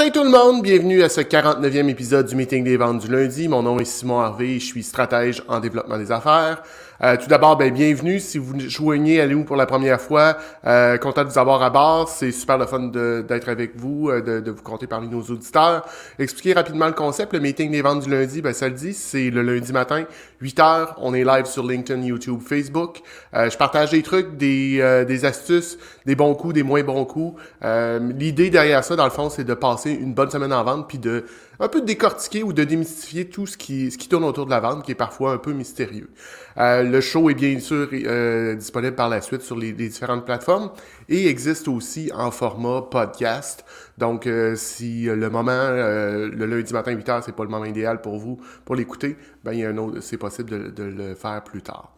Matin tout le monde, bienvenue à ce 49e épisode du meeting des ventes du lundi. Mon nom est Simon Harvey, je suis stratège en développement des affaires. Euh, tout d'abord, ben, bienvenue. Si vous joignez à nous pour la première fois, euh, content de vous avoir à bord. C'est super le fun d'être avec vous, euh, de, de, vous compter parmi nos auditeurs. Expliquer rapidement le concept. Le meeting des ventes du lundi, ben, ça le dit, c'est le lundi matin, 8 h On est live sur LinkedIn, YouTube, Facebook. Euh, je partage des trucs, des, des astuces, des bons coups, des moins bons coups. L'idée derrière ça, dans le fond, c'est de passer une bonne semaine en vente, puis de un peu de décortiquer ou de démystifier tout ce qui, ce qui tourne autour de la vente, qui est parfois un peu mystérieux. Euh, le show est bien sûr euh, disponible par la suite sur les, différentes plateformes et existe aussi en format podcast. Donc, euh, si le moment, le lundi matin 8h, c'est pas le moment idéal pour vous pour l'écouter, ben il y a un autre, c'est possible de, de le faire plus tard.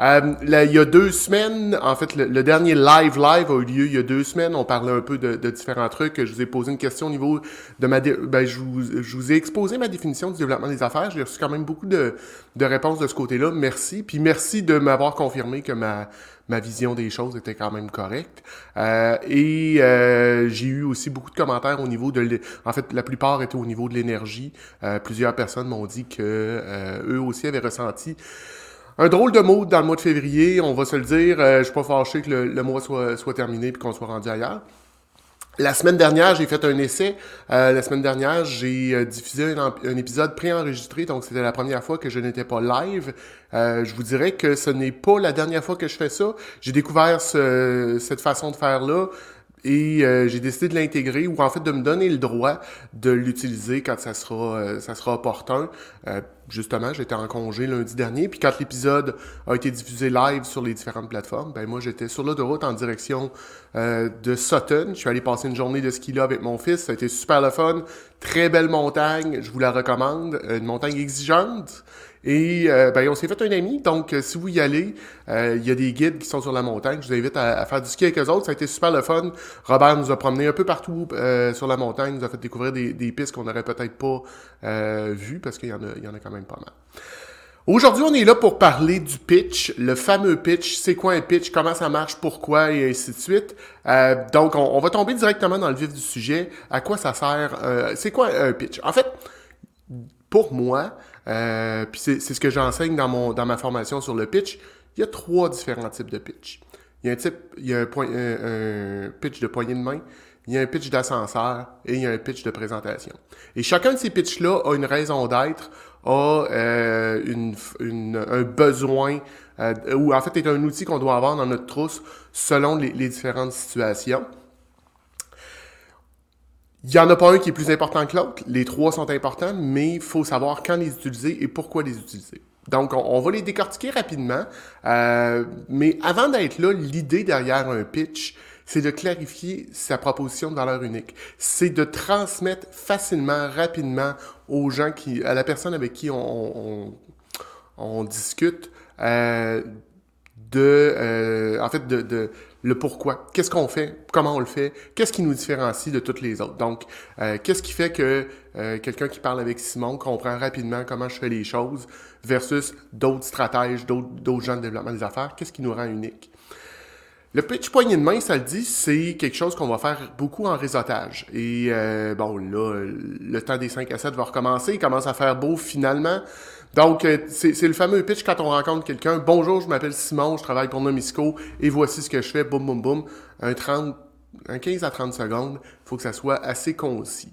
Euh, il y a deux semaines, en fait, le, dernier live live a eu lieu il y a deux semaines. On parlait un peu de, de différents trucs. Je vous ai posé une question au niveau de ma... Ben, je, vous, je vous ai exposé ma définition du développement des affaires. J'ai reçu quand même beaucoup de, de réponses de ce côté-là. Merci. Puis merci de m'avoir confirmé que ma, ma vision des choses était quand même correcte. Euh, et euh, j'ai eu aussi beaucoup de commentaires au niveau de... En fait, la plupart étaient au niveau de l'énergie. Euh, plusieurs personnes m'ont dit que euh, eux aussi avaient ressenti un drôle de mot dans le mois de février, on va se le dire. Euh, je suis pas fâché que le, mois soit, soit terminé et qu'on soit rendu ailleurs. La semaine dernière, j'ai fait un essai. Euh, la semaine dernière, j'ai euh, diffusé un, un épisode préenregistré, donc c'était la première fois que je n'étais pas live. je vous dirais que ce n'est pas la dernière fois que je fais ça. J'ai découvert ce, cette façon de faire-là et euh, j'ai décidé de l'intégrer ou en fait de me donner le droit de l'utiliser quand ça sera euh, ça sera opportun. Euh, justement, j'étais en congé lundi dernier, puis quand l'épisode a été diffusé live sur les différentes plateformes, ben moi j'étais sur l'autoroute en direction de Sutton. Je suis allé passer une journée de ski là avec mon fils. Ça a été super le fun. Très belle montagne, je vous la recommande. Une montagne exigeante. Et euh, ben, on s'est fait un ami, donc euh, si vous y allez, euh, il y a des guides qui sont sur la montagne. Je vous invite à, faire du ski avec eux autres. Ça a été super le fun. Robert nous a promené un peu partout sur la montagne, nous a fait découvrir des, pistes qu'on n'aurait peut-être pas vues parce qu'il y, en a, y en a quand même pas mal. Aujourd'hui, on est là pour parler du pitch, le fameux pitch. C'est quoi un pitch? Comment ça marche? Pourquoi? Et ainsi de suite. donc, on, on, va tomber directement dans le vif du sujet. À quoi ça sert? c'est quoi un pitch? En fait, pour moi, euh, puis c'est ce que j'enseigne dans, mon, dans ma formation sur le pitch. Il y a trois différents types de pitch. Il y a un type, il y a un, un, pitch de poignée de main, il y a un pitch d'ascenseur et il y a un pitch de présentation. Et chacun de ces pitchs-là a une raison d'être, a euh, une, une, un besoin, euh, ou en fait est un outil qu'on doit avoir dans notre trousse selon les, les différentes situations. Il n'y en a pas un qui est plus important que l'autre. Les trois sont importants, mais il faut savoir quand les utiliser et pourquoi les utiliser. Donc, on, va les décortiquer rapidement. Euh, mais avant d'être là, l'idée derrière un pitch, c'est de clarifier sa proposition de valeur unique. C'est de transmettre facilement, rapidement aux gens qui, à la personne avec qui on, on, discute, euh, de, euh, en fait, de, de, le pourquoi. Qu'est-ce qu'on fait? Comment on le fait? Qu'est-ce qui nous différencie de toutes les autres? Donc, euh, qu'est-ce qui fait que euh, quelqu'un qui parle avec Simon comprend rapidement comment je fais les choses versus d'autres stratèges, d'autres gens de développement des affaires? Qu'est-ce qui nous rend unique? Le pitch poignée de main, ça le dit, c'est quelque chose qu'on va faire beaucoup en réseautage. Et euh, bon, là, le temps des 5 à 7 va recommencer, il commence à faire beau finalement. Donc, euh, c'est le fameux pitch quand on rencontre quelqu'un. Bonjour, je m'appelle Simon, je travaille pour Nomisco et voici ce que je fais, boum, boum, boum. Un 30, un 15 à 30 secondes, faut que ça soit assez concis.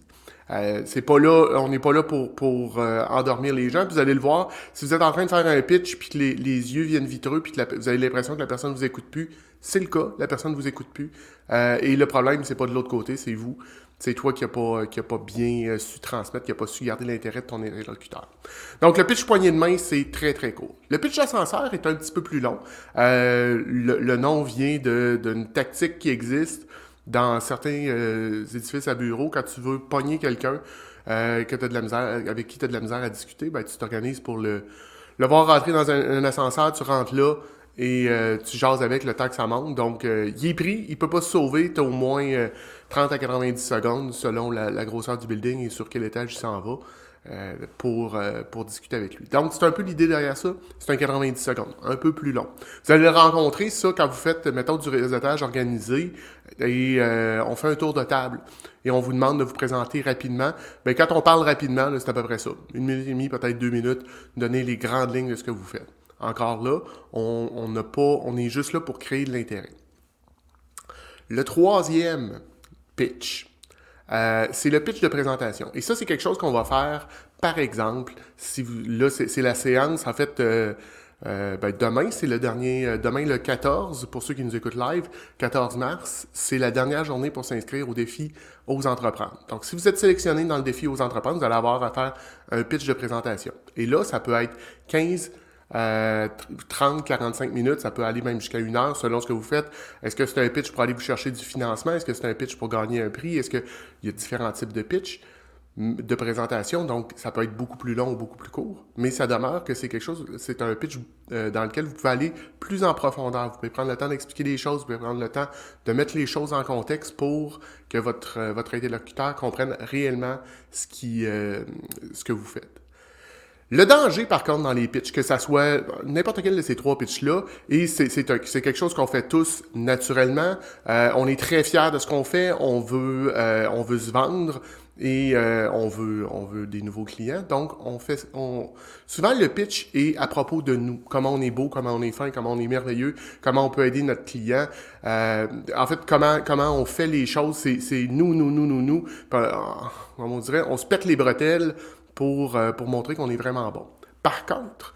Euh, c'est pas là, on n'est pas là pour, pour euh, endormir les gens. vous allez le voir, si vous êtes en train de faire un pitch puis que les, les yeux viennent vitreux puis que vous avez l'impression que la personne vous écoute plus, c'est le cas, la personne vous écoute plus. Euh, et le problème, c'est pas de l'autre côté, c'est vous. C'est toi qui a pas qui a pas bien su transmettre, qui a pas su garder l'intérêt de ton interlocuteur. Donc le pitch poignée de main, c'est très très court. Le pitch ascenseur est un petit peu plus long. le, le, nom vient d'une tactique qui existe dans certains euh, édifices à bureau, quand tu veux pogner quelqu'un euh, avec qui tu as de la misère à discuter, ben, tu t'organises pour le, le voir rentrer dans un, ascenseur, tu rentres là et euh, tu jases avec le temps que ça monte. Donc, il est pris, il peut pas se sauver, tu as au moins 30 à 90 secondes selon la, grosseur du building et sur quel étage il s'en va. Euh, pour, euh, pour discuter avec lui. Donc, c'est un peu l'idée derrière ça. C'est un 90 secondes, un peu plus long. Vous allez le rencontrer, ça, quand vous faites, mettons, du réseautage organisé et euh, on fait un tour de table et on vous demande de vous présenter rapidement. Bien, quand on parle rapidement, c'est à peu près ça. Une minute et demie, peut-être deux minutes, donner les grandes lignes de ce que vous faites. Encore là, on n'a pas, on est juste là pour créer de l'intérêt. Le troisième pitch, euh, c'est le pitch de présentation. Et ça, c'est quelque chose qu'on va faire, par exemple, si vous, là, c'est la séance, en fait, euh, euh, ben, demain, c'est le dernier, demain le 14, pour ceux qui nous écoutent live, 14 mars, c'est la dernière journée pour s'inscrire au défi aux entreprendre. Donc, si vous êtes sélectionné dans le défi aux entreprendre, vous allez avoir à faire un pitch de présentation. Et là, ça peut être 15 euh, 30, 45 minutes, ça peut aller même jusqu'à une heure selon ce que vous faites. Est-ce que c'est un pitch pour aller vous chercher du financement? Est-ce que c'est un pitch pour gagner un prix? Est-ce qu'il y a différents types de pitch de présentation, donc ça peut être beaucoup plus long ou beaucoup plus court, mais ça demeure que c'est quelque chose, c'est un pitch euh, dans lequel vous pouvez aller plus en profondeur. Vous pouvez prendre le temps d'expliquer les choses, vous pouvez prendre le temps de mettre les choses en contexte pour que votre, euh, votre interlocuteur comprenne réellement ce, qui, euh, ce que vous faites. Le danger, par contre, dans les pitchs, que ça soit n'importe quel de ces trois pitchs-là, et c'est quelque chose qu'on fait tous naturellement. Euh, on est très fiers de ce qu'on fait, on veut, euh, on veut se vendre et euh, on veut, on veut des nouveaux clients. Donc, on fait, on souvent le pitch est à propos de nous, comment on est beau, comment on est fin, comment on est merveilleux, comment on peut aider notre client. en fait, comment, comment on fait les choses, c'est nous, nous, nous, nous, nous. on dirait, on se pète les bretelles pour, euh, pour montrer qu'on est vraiment bon. Par contre,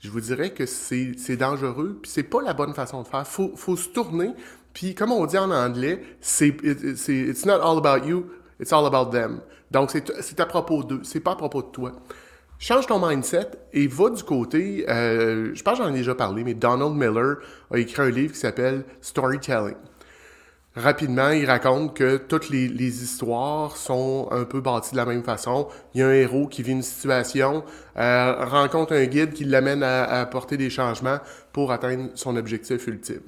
je vous dirais que c'est dangereux, puis c'est pas la bonne façon de faire. Faut, faut se tourner, puis comme on dit en anglais, c'est it's not all about you, it's all about them. Donc c'est à propos d'eux, c'est pas à propos de toi. Change ton mindset et va du côté, euh, je pense que j'en ai déjà parlé, mais Donald Miller a écrit un livre qui s'appelle Storytelling rapidement, il raconte que toutes les, histoires sont un peu bâties de la même façon. Il y a un héros qui vit une situation, euh, rencontre un guide qui l'amène à, apporter des changements pour atteindre son objectif ultime.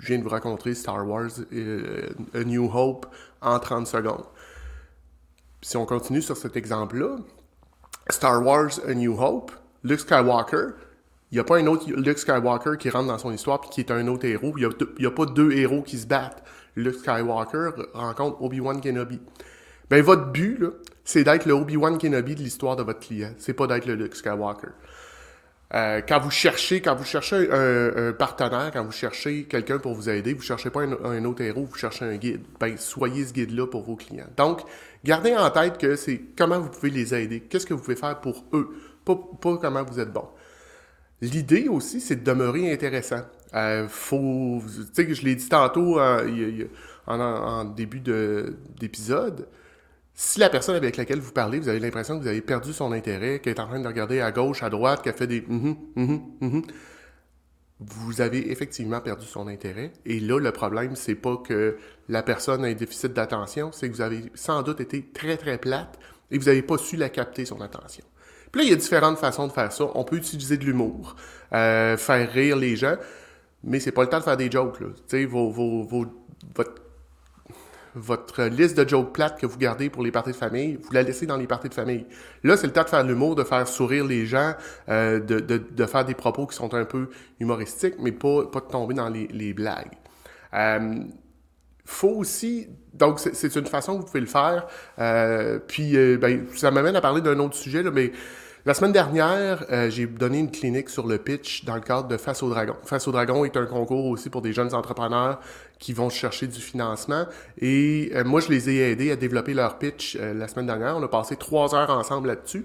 Je viens de vous raconter Star Wars euh, A New Hope en 30 secondes. Si on continue sur cet exemple-là, Star Wars A New Hope, Luke Skywalker, il n'y a pas un autre Luke Skywalker qui rentre dans son histoire et qui est un autre héros. Il n'y a, pas deux héros qui se battent. Luke Skywalker rencontre Obi-Wan Kenobi. Ben, votre but, là, c'est d'être le Obi-Wan Kenobi de l'histoire de votre client. C'est pas d'être le Luke Skywalker. Euh, quand vous cherchez, quand vous cherchez un, partenaire, quand vous cherchez quelqu'un pour vous aider, vous cherchez pas un, autre héros, vous cherchez un guide. Ben, soyez ce guide-là pour vos clients. Donc, gardez en tête que c'est comment vous pouvez les aider, qu'est-ce que vous pouvez faire pour eux, pas, pas comment vous êtes bon. L'idée aussi, c'est de demeurer intéressant. Euh, faut, tu sais, je l'ai dit tantôt euh, en, début d'épisode. Si la personne avec laquelle vous parlez, vous avez l'impression que vous avez perdu son intérêt, qu'elle est en train de regarder à gauche, à droite, qu'elle fait des mm-hmm, mm-hmm, mm-hmm", vous avez effectivement perdu son intérêt. Et là, le problème, c'est pas que la personne a un déficit d'attention, c'est que vous avez sans doute été très très plate et vous n'avez pas su la capter son attention. Puis là, il y a différentes façons de faire ça. On peut utiliser de l'humour, euh, faire rire les gens mais c'est pas le temps de faire des jokes. Là. Tu vos, vos, vos, votre, votre liste de jokes plates que vous gardez pour les parties de famille, vous la laissez dans les parties de famille. Là, c'est le temps de faire l'humour, de faire sourire les gens, euh, de, de, de, faire des propos qui sont un peu humoristiques, mais pas, pas de tomber dans les, les blagues. Euh, faut aussi donc c'est une façon que vous pouvez le faire euh, puis euh, ben, ça m'amène à parler d'un autre sujet là, mais la semaine dernière, euh, j'ai donné une clinique sur le pitch dans le cadre de Face au Dragon. Face au Dragon est un concours aussi pour des jeunes entrepreneurs qui vont chercher du financement. Et euh, moi, je les ai aidés à développer leur pitch euh, la semaine dernière. On a passé trois heures ensemble là-dessus.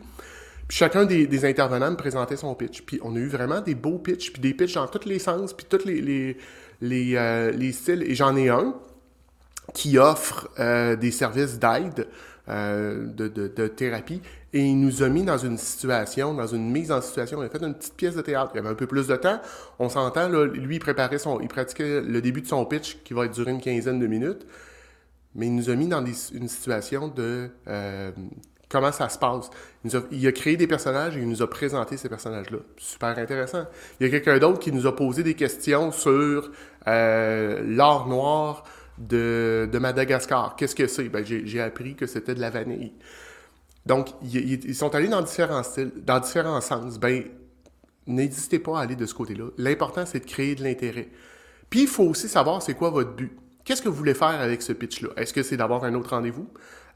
Puis chacun des, intervenants me présentait son pitch. Puis on a eu vraiment des beaux pitchs, puis des pitchs dans tous les sens, puis tous les, les, les, les styles. Et j'en ai un qui offre des services d'aide de, de, thérapie. Et il nous a mis dans une situation, dans une mise en situation. Il a fait une petite pièce de théâtre. Il avait un peu plus de temps. On s'entend, là, lui, il préparait son, il pratiquait le début de son pitch qui va durer une quinzaine de minutes. Mais il nous a mis dans une situation de euh, comment ça se passe. Il, a, créé des personnages et il nous a présenté ces personnages-là. Super intéressant. Il y a quelqu'un d'autre qui nous a posé des questions sur euh, l'art noir de, Madagascar. Qu'est-ce que c'est? Ben, j'ai appris que c'était de la vanille. Donc, ils, sont allés dans différents styles, dans différents sens. Ben, n'hésitez pas à aller de ce côté-là. L'important, c'est de créer de l'intérêt. Puis, il faut aussi savoir c'est quoi votre but. Qu'est-ce que vous voulez faire avec ce pitch-là? Est-ce que c'est d'avoir un autre rendez-vous?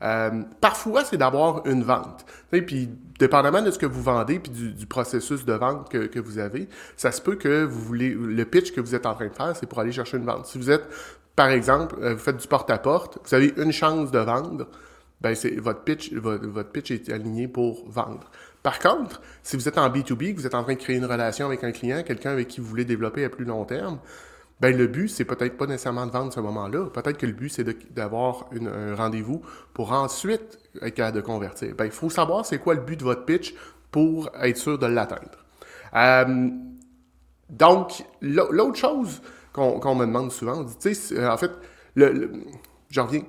Euh, parfois, c'est d'avoir une vente. Et puis, dépendamment de ce que vous vendez puis du, processus de vente que, vous avez, ça se peut que vous voulez le pitch que vous êtes en train de faire, c'est pour aller chercher une vente. Si vous êtes, par exemple, euh, vous faites du porte-à-porte, vous avez une chance de vendre, ben votre, pitch est aligné pour vendre. Par contre, si vous êtes en B2B, que vous êtes en train de créer une relation avec un client, quelqu'un avec qui vous voulez développer à plus long terme, ben le but, c'est peut-être pas nécessairement de vendre ce moment-là. Peut-être que le but, c'est d'avoir un rendez-vous pour ensuite être capable de convertir. Ben, il faut savoir c'est quoi le but de votre pitch pour être sûr de l'atteindre. Euh, donc, l'autre chose qu'on me demande souvent, tu sais, en fait, le, j'en reviens.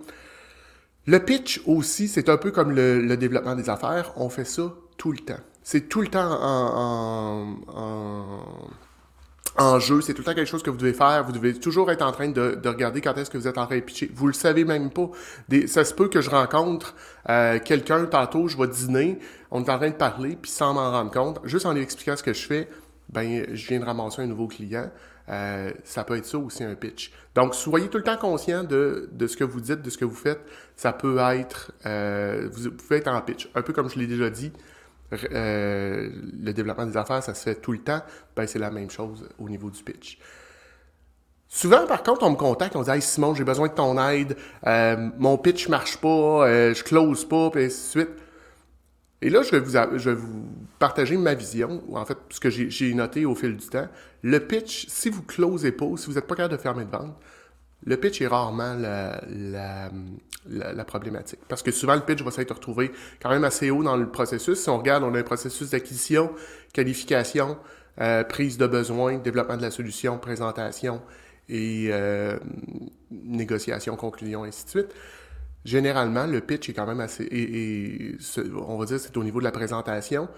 Le pitch aussi, c'est un peu comme le, développement des affaires. On fait ça tout le temps. C'est tout le temps en, jeu. C'est tout le temps quelque chose que vous devez faire. Vous devez toujours être en train de, de regarder quand est-ce que vous êtes en train de pitcher. Vous le savez même pas. Des, ça se peut que je rencontre euh, quelqu'un tantôt, je vais dîner, on est en train de parler, puis sans m'en rendre compte, juste en lui expliquant ce que je fais, ben je viens de ramasser un nouveau client. Euh, ça peut être ça aussi un pitch. Donc, soyez tout le temps conscient de, de ce que vous dites, de ce que vous faites. Ça peut être, euh, vous pouvez être en pitch. Un peu comme je l'ai déjà dit, euh, le développement des affaires, ça se fait tout le temps, ben c'est la même chose au niveau du pitch. Souvent, par contre, on me contacte, on dit Hey Simon, j'ai besoin de ton aide, euh, mon pitch marche pas, euh, je close pas, puis ainsi de suite. Et là, je vais, vous, partager ma vision, ou en fait, ce que j'ai noté au fil du temps. Le pitch, si vous closez pas, si vous n'êtes pas capable de fermer de vente, le pitch est rarement la, la, problématique. Parce que souvent, le pitch va s'être retrouvé quand même assez haut dans le processus. Si on regarde, on a un processus d'acquisition, qualification, euh, prise de besoin, développement de la solution, présentation et euh, négociation, conclusion, ainsi de suite. Généralement, le pitch est quand même assez... On va dire c'est au niveau de la présentation,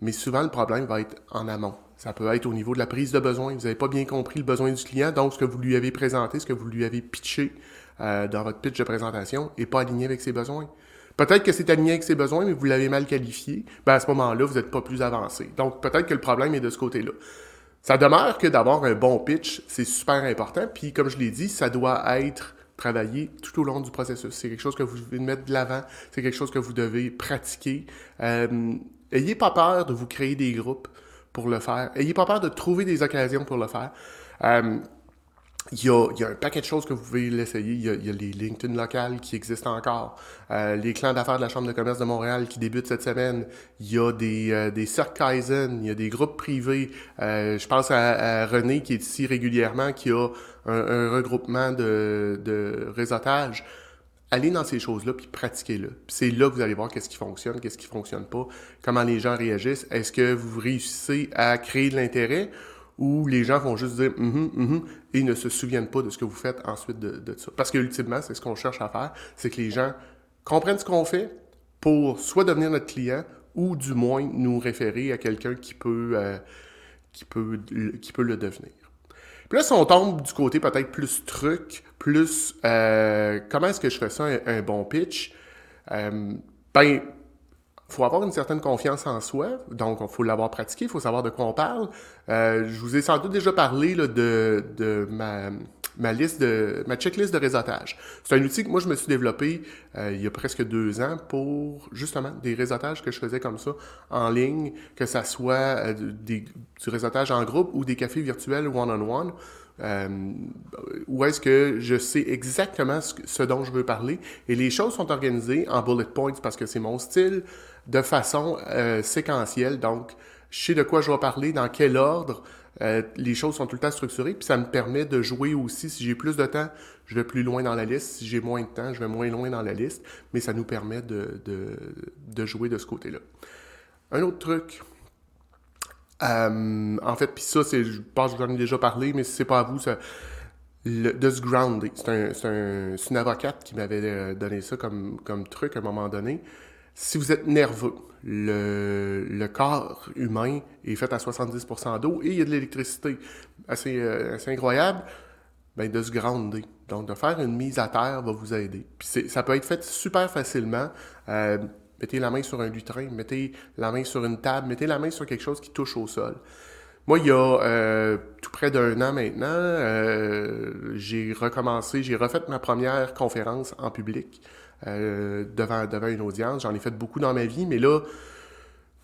mais souvent, le problème va être en amont. Ça peut être au niveau de la prise de besoin. Vous n'avez pas bien compris le besoin du client, donc ce que vous lui avez présenté, ce que vous lui avez pitché euh, dans votre pitch de présentation n'est pas aligné avec ses besoins. Peut-être que c'est aligné avec ses besoins, mais vous l'avez mal qualifié. Ben à ce moment-là, vous n'êtes pas plus avancé. Donc peut-être que le problème est de ce côté-là. Ça demeure que d'avoir un bon pitch, c'est super important. Puis comme je l'ai dit, ça doit être travaillé tout au long du processus. C'est quelque chose que vous devez mettre de l'avant. C'est quelque chose que vous devez pratiquer. Euh, ayez pas peur de vous créer des groupes pour le faire. Ayez pas peur de trouver des occasions pour le faire. Euh, il y, a, y, a, un paquet de choses que vous pouvez l'essayer. Il, y a les LinkedIn locales qui existent encore. Euh, les clans d'affaires de la Chambre de commerce de Montréal qui débutent cette semaine. Il y a des, euh, des Kaizen. Il y a des groupes privés. Euh, je pense à, René qui est ici régulièrement, qui a un, regroupement de, de réseautage allez dans ces choses-là puis pratiquez-le. C'est là que vous allez voir qu'est-ce qui fonctionne, qu'est-ce qui fonctionne pas, comment les gens réagissent. Est-ce que vous réussissez à créer de l'intérêt ou les gens vont juste dire mm -hmm, et ne se souviennent pas de ce que vous faites ensuite de, ça? Parce que ultimement, c'est ce qu'on cherche à faire, c'est que les gens comprennent ce qu'on fait pour soit devenir notre client ou du moins nous référer à quelqu'un qui peut euh, le devenir. Puis là, si on tombe du côté peut-être plus truc, plus euh, comment est-ce que je fais ça un, bon pitch, euh, ben, faut avoir une certaine confiance en soi, donc il faut l'avoir pratiqué, il faut savoir de quoi on parle. Euh, je vous ai sans doute déjà parlé là, de, de ma, ma liste de ma checklist de réseautage. C'est un outil que moi je me suis développé euh, il y a presque deux ans pour justement des réseautages que je faisais comme ça en ligne, que ça soit euh, du réseautage en groupe ou des cafés virtuels one-on-one. Euh, où est-ce que je sais exactement ce, ce, dont je veux parler et les choses sont organisées en bullet points parce que c'est mon style de façon euh, séquentielle donc je sais de quoi je vais parler dans quel ordre euh, les choses sont tout le temps structurées, puis ça me permet de jouer aussi. Si j'ai plus de temps, je vais plus loin dans la liste. Si j'ai moins de temps, je vais moins loin dans la liste. Mais ça nous permet de, jouer de ce côté-là. Un autre truc, euh, en fait, puis ça, c'est, je pense que j'en ai déjà parlé, mais si c'est pas à vous, ça, le, de se grounder. C'est, un, c'est, un, c'est une avocate qui m'avait euh, donné ça comme truc à un moment donné. Si vous êtes nerveux, le, corps humain est fait à 70% d'eau et il y a de l'électricité euh, assez incroyable, ben de se grounder. Donc, de faire une mise à terre va vous aider. Puis ça peut être fait super facilement. Euh, Mettez la main sur un lutrin, mettez la main sur une table, mettez la main sur quelque chose qui touche au sol. Moi, il y a euh, tout près d'un an maintenant, j'ai recommencé, j'ai refait ma première conférence en public euh, devant, devant une audience. J'en ai fait beaucoup dans ma vie, mais là,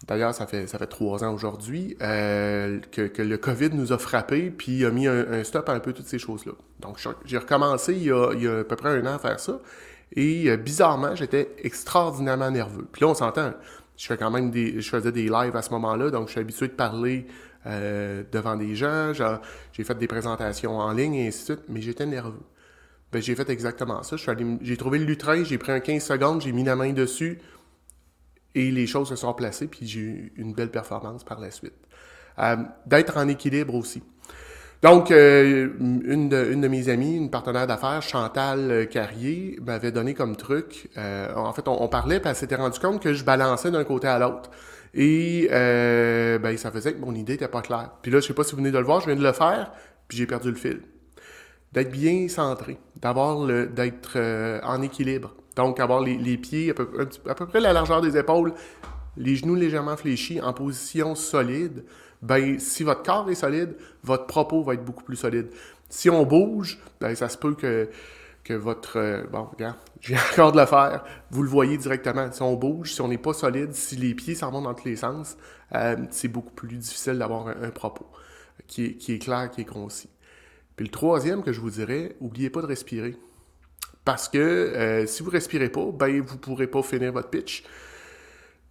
d'ailleurs, ça fait, ça fait trois ans aujourd'hui que, le COVID nous a frappé, puis a mis un, stop à un peu toutes ces choses-là. Donc, j'ai recommencé il y, a, il y, a, à peu près un an à faire ça. Et bizarrement, j'étais extraordinairement nerveux. Puis là, on s'entend, je fais quand même des, je faisais des lives à ce moment-là, donc je suis habitué de parler euh, devant des gens. J'ai fait des présentations en ligne et ainsi de suite, mais j'étais nerveux. Ben, j'ai fait exactement ça. J'ai trouvé le lutrin, j'ai pris un 15 secondes, j'ai mis la main dessus et les choses se sont placées, puis j'ai eu une belle performance par la suite. Euh, d'être en équilibre aussi. Donc, euh, une, de, une, de, mes amies, une partenaire d'affaires, Chantal Carrier, m'avait donné comme truc. en fait, on, parlait, puis elle s'était rendu compte que je balançais d'un côté à l'autre. Et euh, ben, ça faisait que mon idée n'était pas claire. Puis là, je sais pas si vous venez de le voir, je viens de le faire, puis j'ai perdu le fil. D'être bien centré, d'être euh, en équilibre. Donc, avoir les, les pieds à peu, à peu, près la largeur des épaules, les genoux légèrement fléchis, en position solide. Ben, si votre corps est solide, votre propos va être beaucoup plus solide. Si on bouge, ben, ça se peut que que votre... Euh, bon, regarde, j'ai encore de le faire. Vous le voyez directement. Si on bouge, si on n'est pas solide, si les pieds s'en vont dans tous les sens, euh, c'est beaucoup plus difficile d'avoir un, propos qui est, qui est, clair, qui est concis. Puis le troisième que je vous dirais, oubliez pas de respirer. Parce que euh, si vous respirez pas, ben vous pourrez pas finir votre pitch.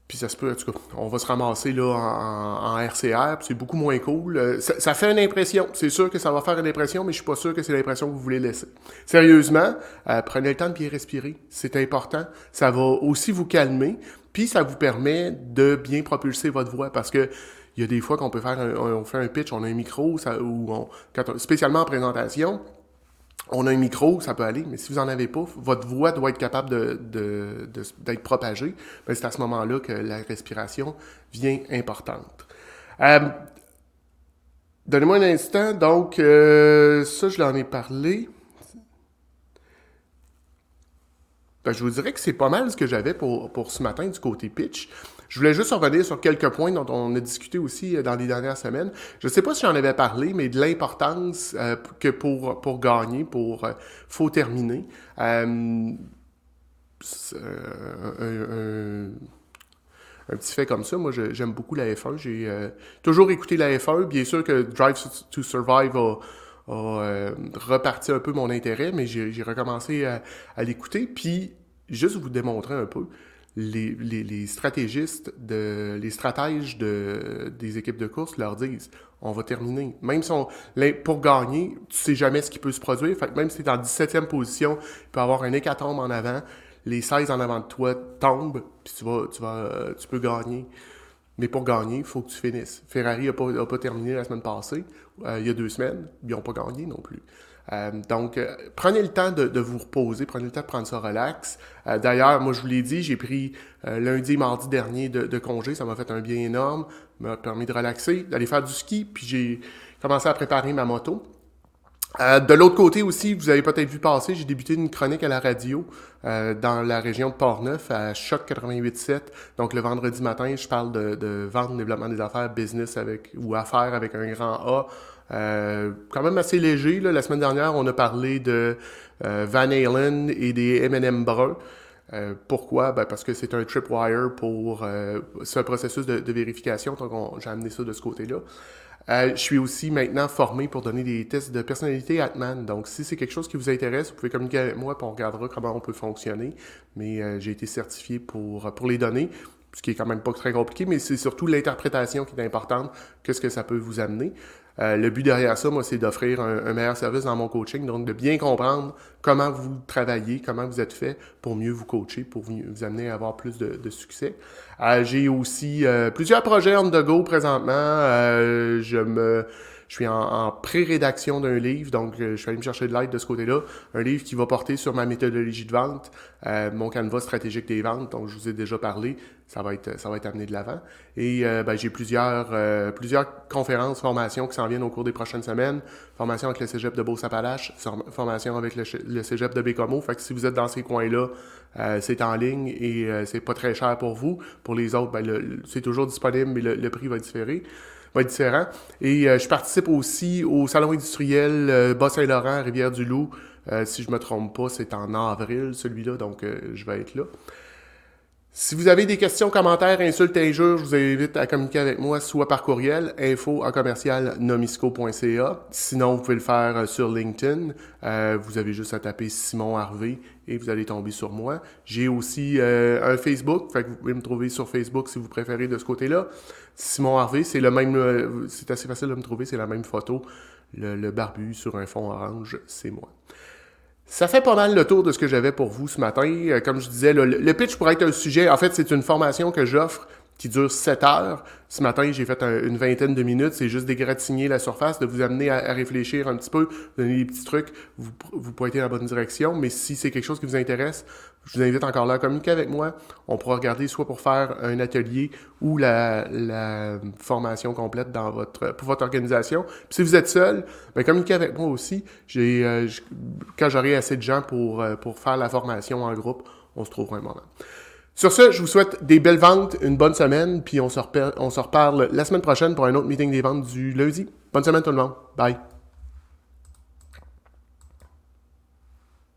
Puis ça se peut, en tout cas, on va se ramasser là en, RCR, c'est beaucoup moins cool. Euh, ça, fait une impression. C'est sûr que ça va faire une impression, mais je suis pas sûr que c'est l'impression que vous voulez laisser. Sérieusement, euh, prenez le temps de bien respirer. C'est important. Ça va aussi vous calmer, puis ça vous permet de bien propulser votre voix parce que il y a des fois qu'on peut faire un, on fait un pitch, on a un micro, ou spécialement en présentation, on a un micro, ça peut aller, mais si vous n'en avez pas, votre voix doit être capable d'être propagée. Ben, c'est à ce moment-là que la respiration vient importante. Euh, donnez-moi un instant. Donc, euh, ça, je l'en ai parlé. Ben, je vous dirais que c'est pas mal ce que j'avais pour, pour ce matin du côté pitch. Je voulais juste revenir sur quelques points dont on a discuté aussi euh, dans les dernières semaines. Je ne sais pas si j'en avais parlé, mais de l'importance euh, que pour, pour gagner, pour euh, faut terminer. un, petit fait comme ça, moi j'aime beaucoup la F1. J'ai toujours écouté la F1. Bien sûr que Drive to Survive a, reparti un peu mon intérêt, mais j'ai recommencé à, à l'écouter. Puis, juste vous démontrer un peu, les, les, les, stratégistes, les stratèges de, des équipes de course leur disent on va terminer. Même si on, pour gagner, tu sais jamais ce qui peut se produire. Fait que même si tu es en 17e position, il peut y avoir un hécatombe en avant, les 16 en avant de toi tombent, puis tu, vas, tu, vas, tu peux gagner. Mais pour gagner, il faut que tu finisses. Ferrari n'a pas terminé la semaine passée, euh, il y a deux semaines, ils n'ont pas gagné non plus. Euh, donc, euh, prenez le temps de, vous reposer, prenez le temps de prendre ça relax. Euh, d'ailleurs, moi, je vous l'ai dit, j'ai pris lundi, mardi dernier de, congé, ça m'a fait un bien énorme, m'a permis de relaxer, d'aller faire du ski, puis j'ai commencé à préparer ma moto. de l'autre côté aussi, vous avez peut-être vu passer, j'ai débuté une chronique à la radio dans la région de Portneuf à Choc 88.7. Donc le vendredi matin, je parle de, de vente, développement des affaires, business avec ou affaires avec un grand A euh, quand même assez léger. Là. La semaine dernière, on a parlé de euh, Van Halen et des M&M bruns. Euh, pourquoi? Ben parce que c'est un tripwire pour ce processus de, vérification, donc j'ai amené ça de ce côté-là. je suis aussi maintenant formé pour donner des tests de personnalité Atman. Donc, si c'est quelque chose qui vous intéresse, vous pouvez communiquer avec moi, et on regardera comment on peut fonctionner. Mais j'ai été certifié pour, pour les donner, ce qui est quand même pas très compliqué, mais c'est surtout l'interprétation qui est importante. Qu'est-ce que ça peut vous amener? Euh, le but derrière ça, moi, c'est d'offrir un, meilleur service dans mon coaching, donc de bien comprendre comment vous travaillez, comment vous êtes fait pour mieux vous coacher, pour vous, amener à avoir plus de, succès. Euh, j'ai aussi euh, plusieurs projets on the go présentement. je me Je suis en, pré-rédaction d'un livre, donc je suis allé me chercher de l'aide de ce côté-là. Un livre qui va porter sur ma méthodologie de vente, mon canevas stratégique des ventes, dont je vous ai déjà parlé. Ça va être, ça va être amené de l'avant. Et ben, j'ai plusieurs, plusieurs conférences, formations qui s'en viennent au cours des prochaines semaines. Formation avec le Cégep de Beauce-Appalaches, formation avec le, le Cégep de Bécomo. Fait que si vous êtes dans ces coins-là, euh, c'est en ligne et euh, c'est pas très cher pour vous. Pour les autres, ben, c'est toujours disponible, mais le, prix va différer va être différent. Et euh, je participe aussi au Salon industriel Bas-Saint-Laurent, Rivière-du-Loup. si je me trompe pas, c'est en avril celui-là, donc je vais être là. Si vous avez des questions, commentaires, insultes, injures, je vous invite à communiquer avec moi soit par courriel, info en commercial nomisco.ca. Sinon, vous pouvez le faire euh, sur LinkedIn. Euh, vous avez juste à taper Simon Harvey et vous allez tomber sur moi. J'ai aussi euh, un Facebook, fait que vous pouvez me trouver sur Facebook si vous préférez de ce côté-là. Simon Harvey, c'est le même, c'est assez facile de me trouver, c'est la même photo. le barbu sur un fond orange, c'est moi. Ça fait pas mal le tour de ce que j'avais pour vous ce matin. Euh, comme je disais, le, pitch pourrait être un sujet. En fait, c'est une formation que j'offre qui dure 7 heures. Ce matin, j'ai fait une vingtaine de minutes. C'est juste d'égratigner la surface, de vous amener à, réfléchir un petit peu, donner des petits trucs, vous, vous pointer dans la bonne direction. Mais si c'est quelque chose qui vous intéresse, je vous invite encore là à communiquer avec moi. On pourra regarder soit pour faire un atelier ou la, formation complète dans votre, pour votre organisation. Puis si vous êtes seul, ben communiquez avec moi aussi. Euh, quand j'aurai assez de gens pour, euh, pour faire la formation en groupe, on se trouvera un moment. Sur ce, je vous souhaite des belles ventes, une bonne semaine, puis on se, reparle la semaine prochaine pour un autre meeting des ventes du lundi. Bonne semaine tout le monde. Bye.